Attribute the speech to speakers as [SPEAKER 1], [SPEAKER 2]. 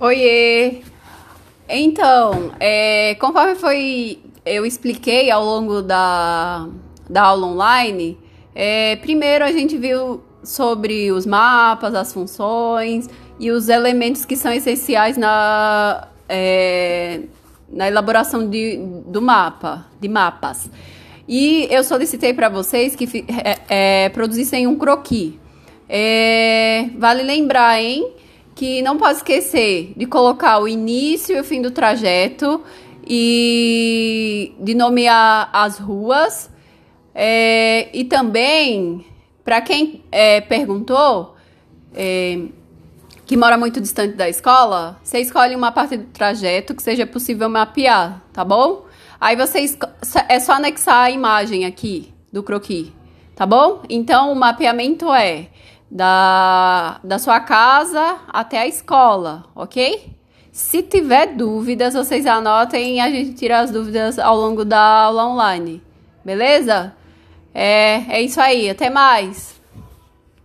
[SPEAKER 1] Oiê! Então, é, conforme foi eu expliquei ao longo da, da aula online, é, primeiro a gente viu sobre os mapas, as funções e os elementos que são essenciais na, é, na elaboração de, do mapa, de mapas. E eu solicitei para vocês que é, é, produzissem um croquis. É, vale lembrar, hein? Que não pode esquecer de colocar o início e o fim do trajeto e de nomear as ruas. É, e também, para quem é, perguntou, é, que mora muito distante da escola, você escolhe uma parte do trajeto que seja possível mapear, tá bom? Aí você é só anexar a imagem aqui do croquis, tá bom? Então o mapeamento é da, da sua casa até a escola, ok? Se tiver dúvidas, vocês anotem e a gente tira as dúvidas ao longo da aula online, beleza? É, é isso aí, até mais!